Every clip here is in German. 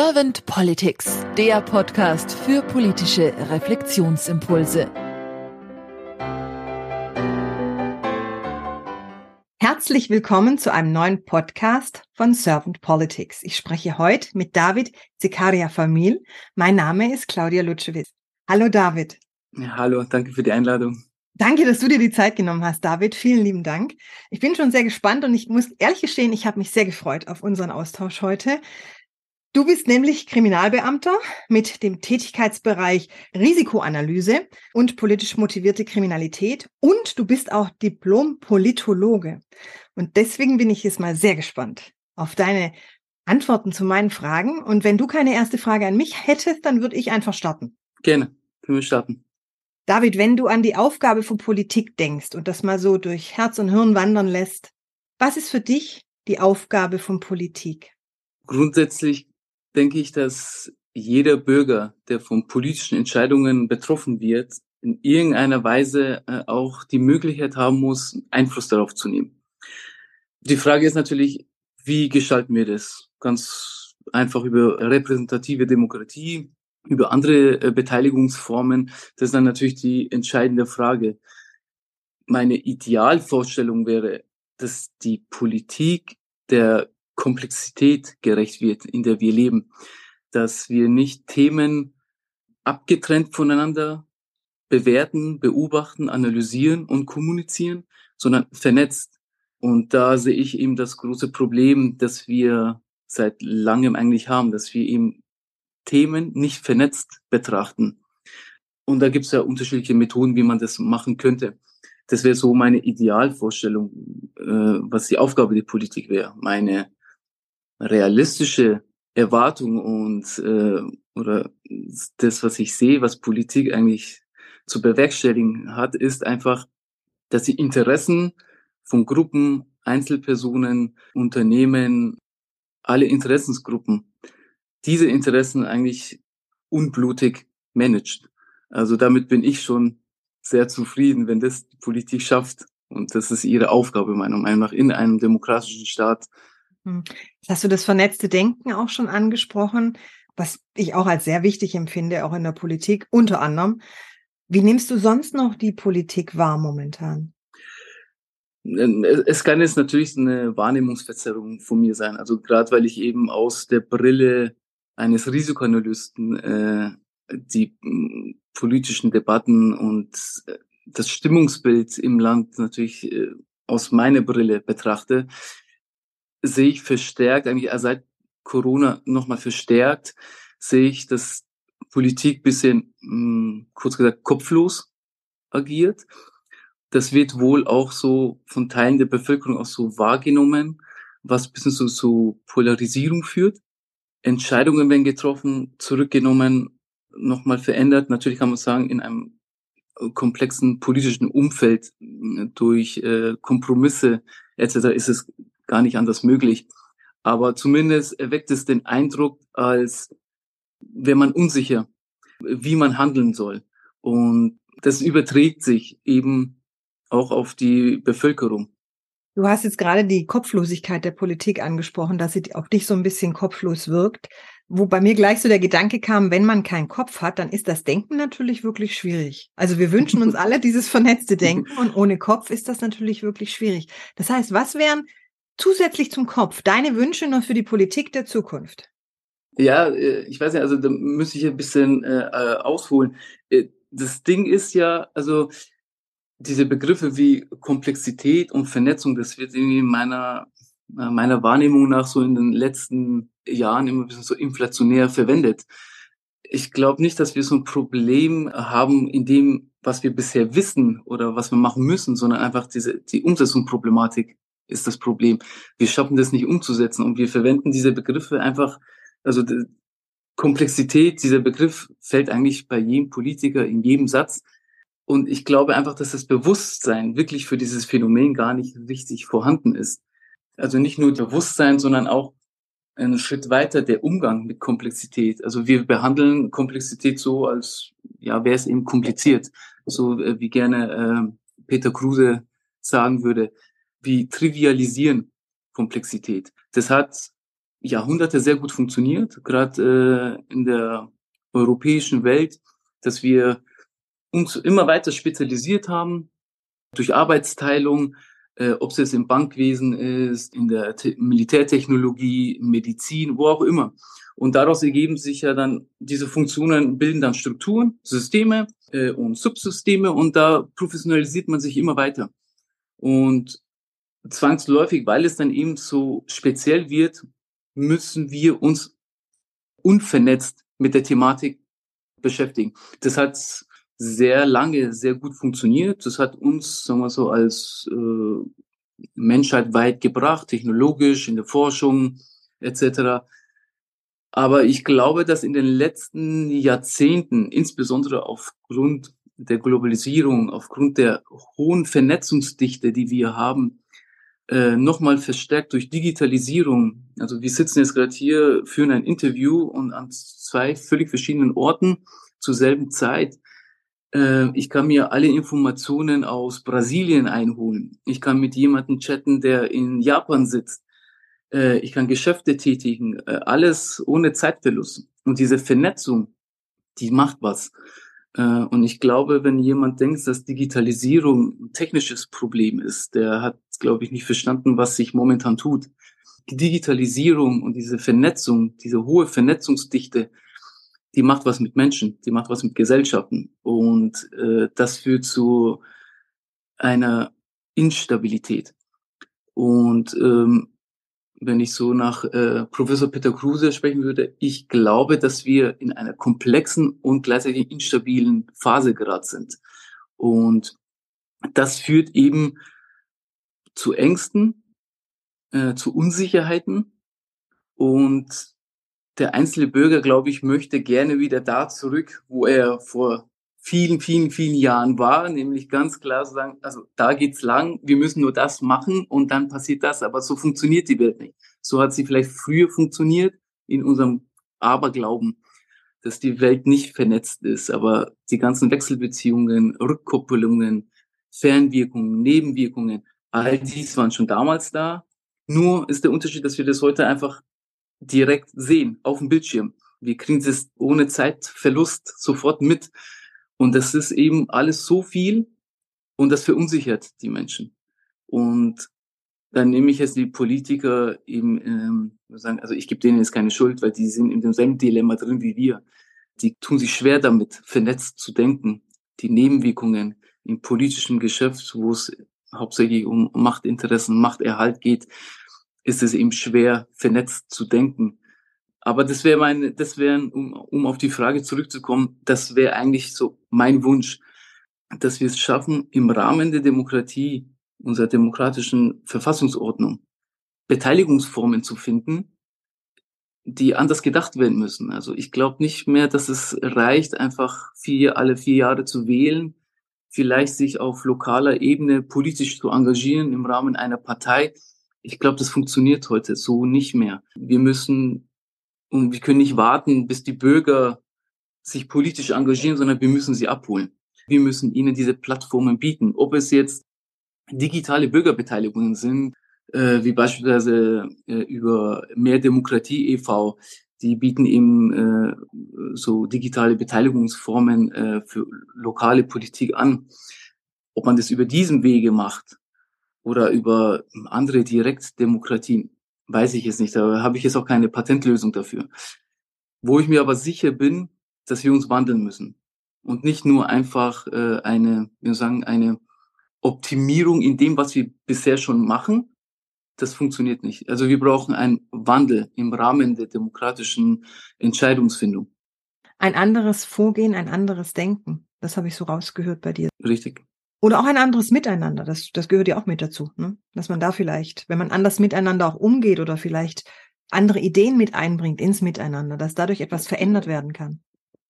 Servant Politics, der Podcast für politische Reflexionsimpulse. Herzlich willkommen zu einem neuen Podcast von Servant Politics. Ich spreche heute mit David Zekaria Famil. Mein Name ist Claudia Lutschewitz. Hallo David. Ja, hallo, danke für die Einladung. Danke, dass du dir die Zeit genommen hast, David. Vielen lieben Dank. Ich bin schon sehr gespannt und ich muss ehrlich gestehen, ich habe mich sehr gefreut auf unseren Austausch heute. Du bist nämlich Kriminalbeamter mit dem Tätigkeitsbereich Risikoanalyse und politisch motivierte Kriminalität und du bist auch Diplom-Politologe. Und deswegen bin ich jetzt mal sehr gespannt auf deine Antworten zu meinen Fragen. Und wenn du keine erste Frage an mich hättest, dann würde ich einfach starten. Gerne, können wir starten. David, wenn du an die Aufgabe von Politik denkst und das mal so durch Herz und Hirn wandern lässt, was ist für dich die Aufgabe von Politik? Grundsätzlich denke ich, dass jeder Bürger, der von politischen Entscheidungen betroffen wird, in irgendeiner Weise äh, auch die Möglichkeit haben muss, Einfluss darauf zu nehmen. Die Frage ist natürlich, wie gestalten wir das? Ganz einfach über repräsentative Demokratie, über andere äh, Beteiligungsformen. Das ist dann natürlich die entscheidende Frage. Meine Idealvorstellung wäre, dass die Politik der Komplexität gerecht wird, in der wir leben. Dass wir nicht Themen abgetrennt voneinander bewerten, beobachten, analysieren und kommunizieren, sondern vernetzt. Und da sehe ich eben das große Problem, dass wir seit langem eigentlich haben, dass wir eben Themen nicht vernetzt betrachten. Und da gibt es ja unterschiedliche Methoden, wie man das machen könnte. Das wäre so meine Idealvorstellung, äh, was die Aufgabe der Politik wäre. Meine realistische Erwartung und äh, oder das, was ich sehe, was Politik eigentlich zu bewerkstelligen hat, ist einfach, dass die Interessen von Gruppen, Einzelpersonen, Unternehmen, alle Interessensgruppen, diese Interessen eigentlich unblutig managt. Also damit bin ich schon sehr zufrieden, wenn das die Politik schafft. Und das ist ihre Aufgabe, meiner Meinung nach, in einem demokratischen Staat. Jetzt hast du das vernetzte Denken auch schon angesprochen, was ich auch als sehr wichtig empfinde, auch in der Politik unter anderem. Wie nimmst du sonst noch die Politik wahr momentan? Es kann jetzt natürlich eine Wahrnehmungsverzerrung von mir sein. Also gerade weil ich eben aus der Brille eines Risikoanalysten äh, die äh, politischen Debatten und äh, das Stimmungsbild im Land natürlich äh, aus meiner Brille betrachte, sehe ich verstärkt, eigentlich seit Corona nochmal verstärkt, sehe ich, dass Politik bisschen, mh, hm, kurz gesagt, kopflos agiert. Das wird wohl auch so von Teilen der Bevölkerung auch so wahrgenommen, was bisschen so zu Polarisierung führt. Entscheidungen werden getroffen, zurückgenommen, nochmal verändert. Natürlich kann man sagen, in einem komplexen politischen Umfeld durch äh, Kompromisse etc. ist es gar nicht anders möglich. Aber zumindest erweckt es den Eindruck, als wäre man unsicher, wie man handeln soll. Und das überträgt sich eben auch auf die Bevölkerung. Du hast jetzt gerade die Kopflosigkeit der Politik angesprochen, dass sie auf dich so ein bisschen kopflos wirkt. Wo bei mir gleich so der Gedanke kam, wenn man keinen Kopf hat, dann ist das Denken natürlich wirklich schwierig. Also wir wünschen uns alle dieses vernetzte Denken und ohne Kopf ist das natürlich wirklich schwierig. Das heißt, was wären zusätzlich zum Kopf deine Wünsche noch für die Politik der Zukunft? Ja, äh, ich weiß nicht, also da müsste ich ein bisschen äh, äh, ausholen. Äh, das Ding ist ja, also diese Begriffe wie Komplexität und Vernetzung, das wird irgendwie meiner meiner Wahrnehmung nach so in den letzten Jahren immer ein bisschen so inflationär verwendet. Ich glaube nicht, dass wir so ein Problem haben in dem, was wir bisher wissen oder was wir machen müssen, sondern einfach diese die Umsetzungsproblematik ist das Problem. Wir schaffen das nicht umzusetzen und wir verwenden diese Begriffe einfach, also die Komplexität, dieser Begriff fällt eigentlich bei jedem Politiker in jedem Satz. Und ich glaube einfach, dass das Bewusstsein wirklich für dieses Phänomen gar nicht richtig vorhanden ist. Also nicht nur Bewusstsein, sondern auch einen Schritt weiter der Umgang mit Komplexität. Also wir behandeln Komplexität so, als ja, wäre es eben kompliziert. So äh, wie gerne äh, Peter Kruse sagen würde, wie trivialisieren Komplexität. Das hat Jahrhunderte sehr gut funktioniert, gerade äh, in der europäischen Welt, dass wir uns immer weiter spezialisiert haben durch Arbeitsteilung, äh, ob es jetzt im Bankwesen ist, in der Te Militärtechnologie, Medizin, wo auch immer. Und daraus ergeben sich ja dann diese Funktionen, bilden dann Strukturen, Systeme äh, und Subsysteme und da professionalisiert man sich immer weiter. Und zwangsläufig, weil es dann eben so speziell wird, müssen wir uns unvernetzt mit der Thematik beschäftigen. Das hat sehr lange sehr gut funktioniert. Das hat uns, sagen wir so, als äh, Menschheit weit gebracht, technologisch, in der Forschung etc. Aber ich glaube, dass in den letzten Jahrzehnten, insbesondere aufgrund der Globalisierung, aufgrund der hohen Vernetzungsdichte, die wir haben, äh, nochmal verstärkt durch Digitalisierung. Also wir sitzen jetzt gerade hier, führen ein Interview und an zwei völlig verschiedenen Orten zur selben Zeit. Äh, ich kann mir alle Informationen aus Brasilien einholen. Ich kann mit jemandem chatten, der in Japan sitzt. Äh, ich kann Geschäfte tätigen. Äh, alles ohne Zeitverlust. Und diese Vernetzung, die macht was. Äh, und ich glaube, wenn jemand denkt, dass Digitalisierung ein technisches Problem ist, der hat, glaube ich, nicht verstanden, was sich momentan tut. Die Digitalisierung und diese Vernetzung, diese hohe Vernetzungsdichte, die macht was mit Menschen, die macht was mit Gesellschaften. Und äh, das führt zu einer Instabilität. Und ähm, wenn ich so nach äh, Professor Peter Kruse sprechen würde, ich glaube, dass wir in einer komplexen und gleichzeitig instabilen Phase gerade sind. Und das führt eben zu Ängsten, äh, zu Unsicherheiten. Und der einzelne Bürger, glaube ich, möchte gerne wieder da zurück, wo er vor vielen, vielen, vielen Jahren war, nämlich ganz klar sagen, also da geht's lang, wir müssen nur das machen und dann passiert das. Aber so funktioniert die Welt nicht. So hat sie vielleicht früher funktioniert in unserem Aberglauben, dass die Welt nicht vernetzt ist. Aber die ganzen Wechselbeziehungen, Rückkoppelungen, Fernwirkungen, Nebenwirkungen, all dies waren schon damals da. Nur ist der Unterschied, dass wir das heute einfach direkt sehen auf dem Bildschirm. Wir kriegen es ohne Zeitverlust sofort mit. Und das ist eben alles so viel und das verunsichert die Menschen. Und dann nehme ich jetzt die Politiker eben, ähm, sagen, also ich gebe denen jetzt keine Schuld, weil die sind in demselben Dilemma drin wie wir. Die tun sich schwer damit, vernetzt zu denken. Die Nebenwirkungen im politischen Geschäft, wo es hauptsächlich um Machtinteressen, Machterhalt geht, ist es eben schwer, vernetzt zu denken. Aber das wäre meine, das wäre, um, um auf die Frage zurückzukommen, das wäre eigentlich so mein Wunsch, dass wir es schaffen, im Rahmen der Demokratie, unserer demokratischen Verfassungsordnung, Beteiligungsformen zu finden, die anders gedacht werden müssen. Also ich glaube nicht mehr, dass es reicht, einfach vier, alle vier Jahre zu wählen, vielleicht sich auf lokaler Ebene politisch zu engagieren im Rahmen einer Partei. Ich glaube, das funktioniert heute so nicht mehr. Wir müssen und wir können nicht warten, bis die Bürger sich politisch engagieren, sondern wir müssen sie abholen. Wir müssen ihnen diese Plattformen bieten. Ob es jetzt digitale Bürgerbeteiligungen sind, äh, wie beispielsweise äh, über Mehr Demokratie e.V., die bieten eben äh, so digitale Beteiligungsformen äh, für lokale Politik an. Ob man das über diesen Wege macht oder über andere Direktdemokratien, weiß ich jetzt nicht. Da habe ich jetzt auch keine Patentlösung dafür. Wo ich mir aber sicher bin, dass wir uns wandeln müssen und nicht nur einfach äh, eine, wir sagen, eine Optimierung in dem, was wir bisher schon machen. Das funktioniert nicht. Also wir brauchen einen Wandel im Rahmen der demokratischen Entscheidungsfindung. Ein anderes Vorgehen, ein anderes Denken. Das habe ich so rausgehört bei dir. Richtig. Oder auch ein anderes Miteinander, das, das gehört ja auch mit dazu, ne? dass man da vielleicht, wenn man anders miteinander auch umgeht oder vielleicht andere Ideen mit einbringt ins Miteinander, dass dadurch etwas verändert werden kann.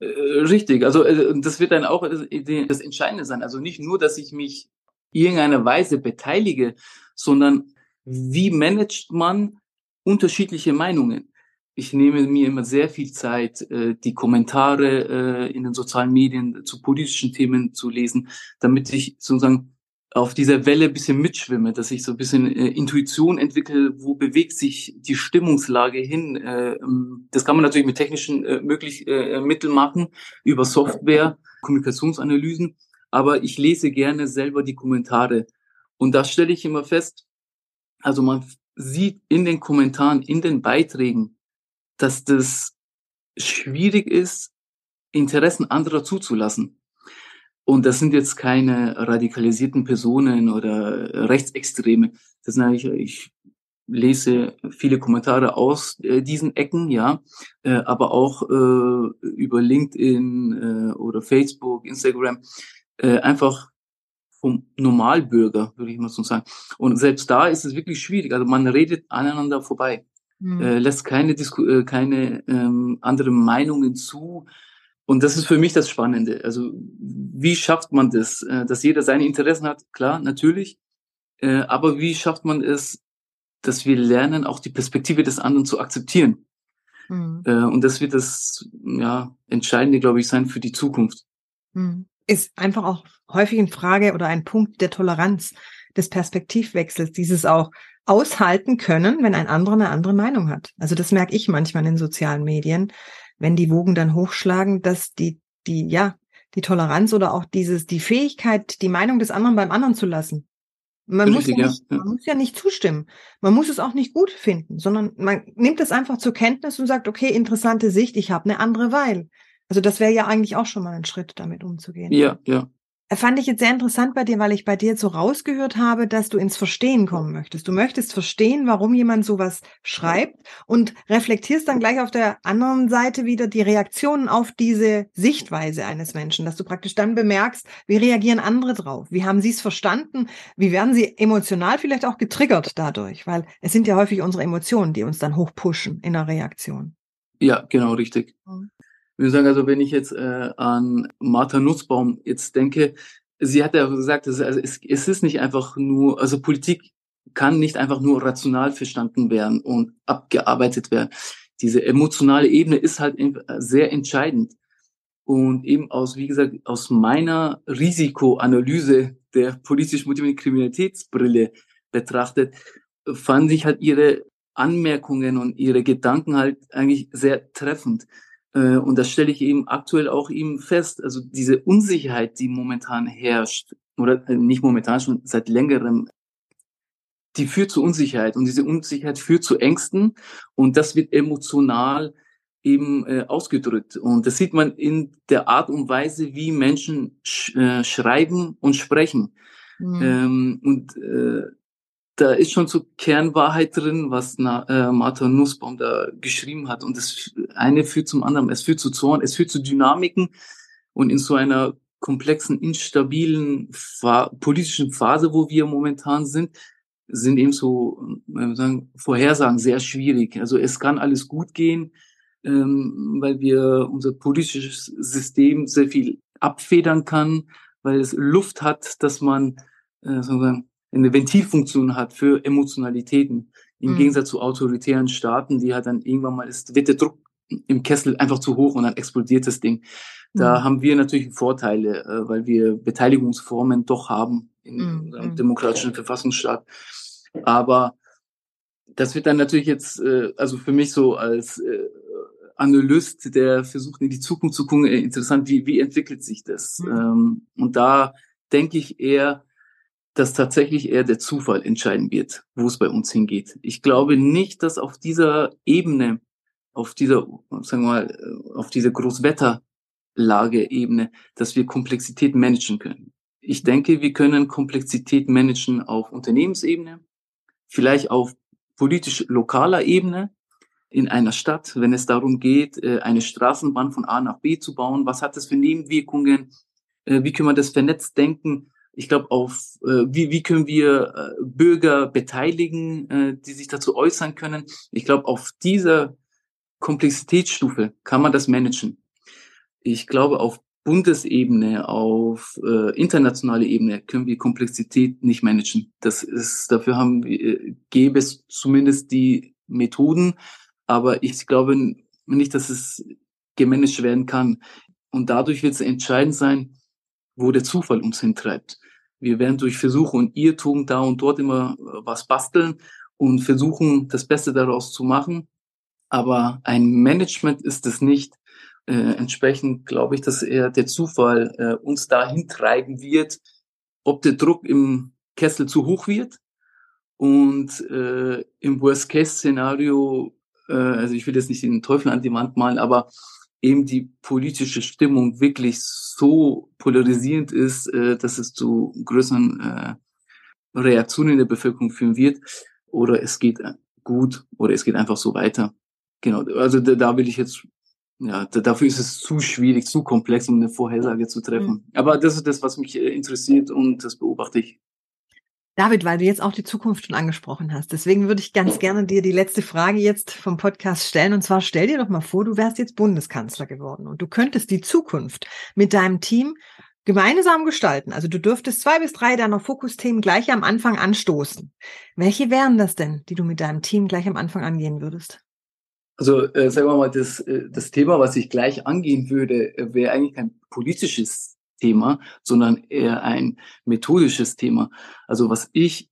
Äh, richtig, also äh, das wird dann auch das Entscheidende sein. Also nicht nur, dass ich mich irgendeiner Weise beteilige, sondern wie managt man unterschiedliche Meinungen? ich nehme mir immer sehr viel Zeit, äh, die Kommentare äh, in den sozialen Medien zu politischen Themen zu lesen, damit ich sozusagen auf dieser Welle bisschen mitschwimme, dass ich so ein bisschen äh, Intuition entwickle, wo bewegt sich die Stimmungslage hin. Äh, ähm, das kann man natürlich mit technischen äh, möglich, äh, Mitteln machen, über Software, Kommunikationsanalysen, aber ich lese gerne selber die Kommentare. Und da stelle ich immer fest, also man sieht in den Kommentaren, in den Beiträgen, dass das schwierig ist, Interessen anderer zuzulassen. Und das sind jetzt keine radikalisierten Personen oder Rechtsextreme. Das sind eigentlich, ich lese viele Kommentare aus äh, diesen Ecken, ja, äh, aber auch äh, über LinkedIn äh, oder Facebook, Instagram, äh, einfach vom Normalbürger, würde ich mal so sagen. Und selbst da ist es wirklich schwierig. Also man redet aneinander vorbei, mhm. äh, lässt keine, Disku äh, keine ähm, anderen Meinungen zu, und das ist für mich das Spannende. Also wie schafft man das, äh, dass jeder seine Interessen hat? Klar, natürlich. Äh, aber wie schafft man es, dass wir lernen, auch die Perspektive des anderen zu akzeptieren? Mhm. Äh, und das wird das ja, Entscheidende, glaube ich, sein für die Zukunft. Mhm. Ist einfach auch häufig eine Frage oder ein Punkt der Toleranz, des Perspektivwechsels, dieses auch aushalten können, wenn ein anderer eine andere Meinung hat. Also das merke ich manchmal in sozialen Medien, wenn die Wogen dann hochschlagen, dass die, die, ja, die Toleranz oder auch dieses, die Fähigkeit, die Meinung des anderen beim anderen zu lassen. Man, Richtig, muss ja nicht, ja. man muss ja nicht zustimmen. Man muss es auch nicht gut finden, sondern man nimmt es einfach zur Kenntnis und sagt, okay, interessante Sicht, ich habe eine andere Weil. Also das wäre ja eigentlich auch schon mal ein Schritt, damit umzugehen. Ja, ja. Fand ich jetzt sehr interessant bei dir, weil ich bei dir so rausgehört habe, dass du ins Verstehen kommen möchtest. Du möchtest verstehen, warum jemand sowas schreibt und reflektierst dann gleich auf der anderen Seite wieder die Reaktionen auf diese Sichtweise eines Menschen, dass du praktisch dann bemerkst, wie reagieren andere drauf? Wie haben sie es verstanden? Wie werden sie emotional vielleicht auch getriggert dadurch? Weil es sind ja häufig unsere Emotionen, die uns dann hochpushen in der Reaktion. Ja, genau, richtig. Mhm. Würde sagen, also wenn ich jetzt äh, an Martha Nussbaum jetzt denke, sie hat ja gesagt, also es, es ist nicht einfach nur, also Politik kann nicht einfach nur rational verstanden werden und abgearbeitet werden. Diese emotionale Ebene ist halt sehr entscheidend. Und eben aus, wie gesagt, aus meiner Risikoanalyse der politisch motivierten Kriminalitätsbrille betrachtet, fand ich halt ihre Anmerkungen und ihre Gedanken halt eigentlich sehr treffend. Äh, und das stelle ich eben aktuell auch eben fest. Also diese Unsicherheit, die momentan herrscht, oder äh, nicht momentan, schon seit längerem, die führt zu Unsicherheit. Und diese Unsicherheit führt zu Ängsten. Und das wird emotional eben äh, ausgedrückt. Und das sieht man in der Art und Weise, wie Menschen sch äh, schreiben und sprechen. Mhm. Ähm, und äh, da ist schon so Kernwahrheit drin, was na, äh, Martha Nussbaum da geschrieben hat. Und das eine führt zum anderen. Es führt zu Zorn, es führt zu Dynamiken. Und in so einer komplexen, instabilen Fa politischen Phase, wo wir momentan sind, sind eben so, wir sagen, Vorhersagen sehr schwierig. Also es kann alles gut gehen, ähm, weil wir unser politisches System sehr viel abfedern kann, weil es Luft hat, dass man äh, sozusagen eine Ventilfunktion hat für Emotionalitäten. Im mhm. Gegensatz zu autoritären Staaten, die hat dann irgendwann mal ist, wird der Druck im Kessel einfach zu hoch und dann explodiert das Ding. Da mhm. haben wir natürlich Vorteile, äh, weil wir Beteiligungsformen doch haben in mhm. einem demokratischen Verfassungsstaat. Aber das wird dann natürlich jetzt, äh, also für mich so als äh, Analyst, der versucht in die Zukunft zu gucken, interessant, wie, wie entwickelt sich das? Mhm. Ähm, und da denke ich eher, dass tatsächlich eher der Zufall entscheiden wird, wo es bei uns hingeht. Ich glaube nicht, dass auf dieser Ebene, auf dieser, sagen wir mal, auf dieser Großwetterlage-Ebene, dass wir Komplexität managen können. Ich denke, wir können Komplexität managen auf Unternehmensebene, vielleicht auf politisch lokaler Ebene in einer Stadt, wenn es darum geht, äh, eine Straßenbahn von A nach B zu bauen. Was hat das für Nebenwirkungen? Äh, wie können wir das vernetzt denken? Ich glaube, auf äh, wie, wie können wir äh, Bürger beteiligen, äh, die sich dazu äußern können. Ich glaube, auf dieser Komplexitätsstufe kann man das managen. Ich glaube, auf Bundesebene, auf äh, internationale Ebene können wir Komplexität nicht managen. Das ist, dafür haben wir, äh, gäbe es zumindest die Methoden, aber ich glaube nicht, dass es gemanagt werden kann. Und dadurch wird es entscheidend sein, wo der Zufall uns hintreibt. Wir werden durch Versuche und Irrtum da und dort immer äh, was basteln und versuchen, das Beste daraus zu machen. Aber ein Management ist es nicht. Äh, entsprechend glaube ich, dass eher der Zufall äh, uns dahin treiben wird, ob der Druck im Kessel zu hoch wird und äh, im Worst-Case-Szenario, äh, also ich will jetzt nicht den Teufel an die Wand malen, aber eben die politische Stimmung wirklich so polarisierend ist, äh, dass es zu größeren äh, Reaktionen in der Bevölkerung führen wird. Oder es geht gut oder es geht einfach so weiter. Genau, also da, da will ich jetzt, ja, da, dafür ist es zu schwierig, zu komplex, um eine Vorhersage zu treffen. Mhm. Aber das ist das, was mich äh, interessiert und das beobachte ich David, weil du jetzt auch die Zukunft schon angesprochen hast, deswegen würde ich ganz gerne dir die letzte Frage jetzt vom Podcast stellen. Und zwar stell dir doch mal vor, du wärst jetzt Bundeskanzler geworden und du könntest die Zukunft mit deinem Team gemeinsam gestalten. Also du dürftest zwei bis drei deiner Fokusthemen gleich am Anfang anstoßen. Welche wären das denn, die du mit deinem Team gleich am Anfang angehen würdest? Also äh, sagen wir mal, das, äh, das Thema, was ich gleich angehen würde, äh, wäre eigentlich kein politisches Thema, sondern eher ein methodisches Thema. Also was ich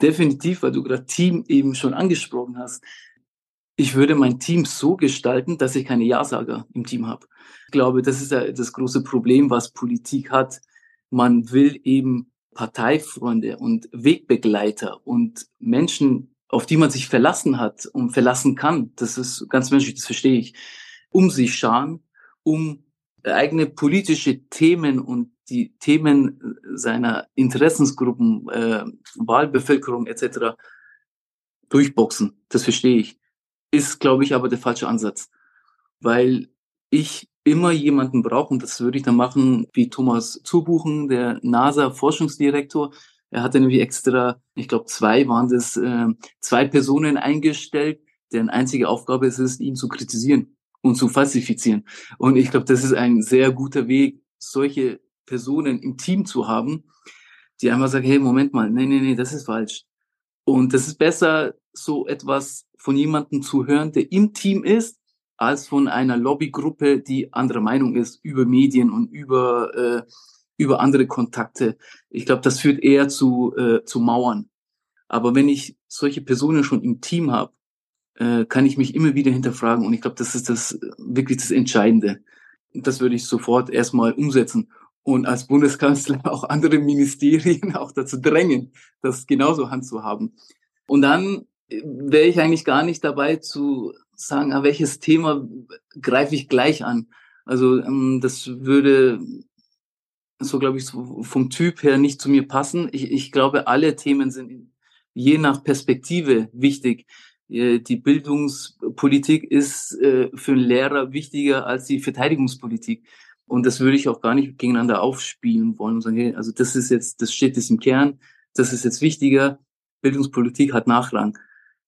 definitiv, weil du gerade Team eben schon angesprochen hast, ich würde mein Team so gestalten, dass ich keine Ja-Sager im Team habe. Ich glaube, das ist ja das große Problem, was Politik hat. Man will eben Parteifreunde und Wegbegleiter und Menschen, auf die man sich verlassen hat und verlassen kann. Das ist ganz menschlich, das verstehe ich. Um sich scharen, um eigene politische Themen und die Themen seiner Interessensgruppen, äh, Wahlbevölkerung etc. durchboxen. Das verstehe ich. Ist, glaube ich, aber der falsche Ansatz. Weil ich immer jemanden brauche, und das würde ich dann machen, wie Thomas Zubuchen, der NASA-Forschungsdirektor. Er hatte nämlich extra, ich glaube, zwei waren das, äh, zwei Personen eingestellt, deren einzige Aufgabe ist es, ihn zu kritisieren und zu falsifizieren. Und ich glaube, das ist ein sehr guter Weg, solche Personen im Team zu haben, die einmal sagen, hey, Moment mal, nee, nee, nee, das ist falsch. Und das ist besser, so etwas von jemandem zu hören, der im Team ist, als von einer Lobbygruppe, die anderer Meinung ist über Medien und über, äh, über andere Kontakte. Ich glaube, das führt eher zu, äh, zu Mauern. Aber wenn ich solche Personen schon im Team habe, äh, kann ich mich immer wieder hinterfragen. Und ich glaube, das ist das wirklich das Entscheidende. Das würde ich sofort erstmal umsetzen und als Bundeskanzler auch andere Ministerien auch dazu drängen, das genauso handzuhaben. Und dann äh, wäre ich eigentlich gar nicht dabei zu sagen, ah, welches Thema greife ich gleich an. Also ähm, das würde so, glaube ich, vom Typ her nicht zu mir passen. Ich, ich glaube, alle Themen sind je nach Perspektive wichtig. Äh, die Bildungspolitik ist äh, für einen Lehrer wichtiger als die Verteidigungspolitik. Und das würde ich auch gar nicht gegeneinander aufspielen wollen und sagen, also das ist jetzt, das steht jetzt im Kern, das ist jetzt wichtiger, Bildungspolitik hat Nachrang.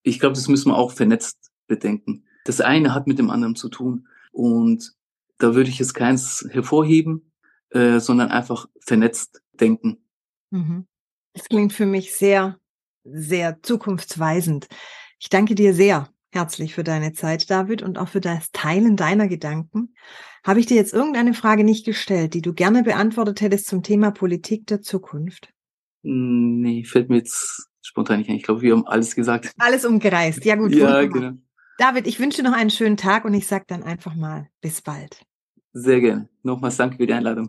Ich glaube, das müssen wir auch vernetzt bedenken. Das eine hat mit dem anderen zu tun. Und da würde ich jetzt keins hervorheben, äh, sondern einfach vernetzt denken. Mhm. Das klingt für mich sehr, sehr zukunftsweisend. Ich danke dir sehr herzlich für deine Zeit, David, und auch für das Teilen deiner Gedanken. Habe ich dir jetzt irgendeine Frage nicht gestellt, die du gerne beantwortet hättest zum Thema Politik der Zukunft? Hm, nee, fällt mir jetzt spontan nicht ein. Ich glaube, wir haben alles gesagt. Alles umgereist. Ja, gut. ja, genau. David, ich wünsche dir noch einen schönen Tag und ich sage dann einfach mal bis bald. Sehr gerne. Nochmals danke für die Einladung.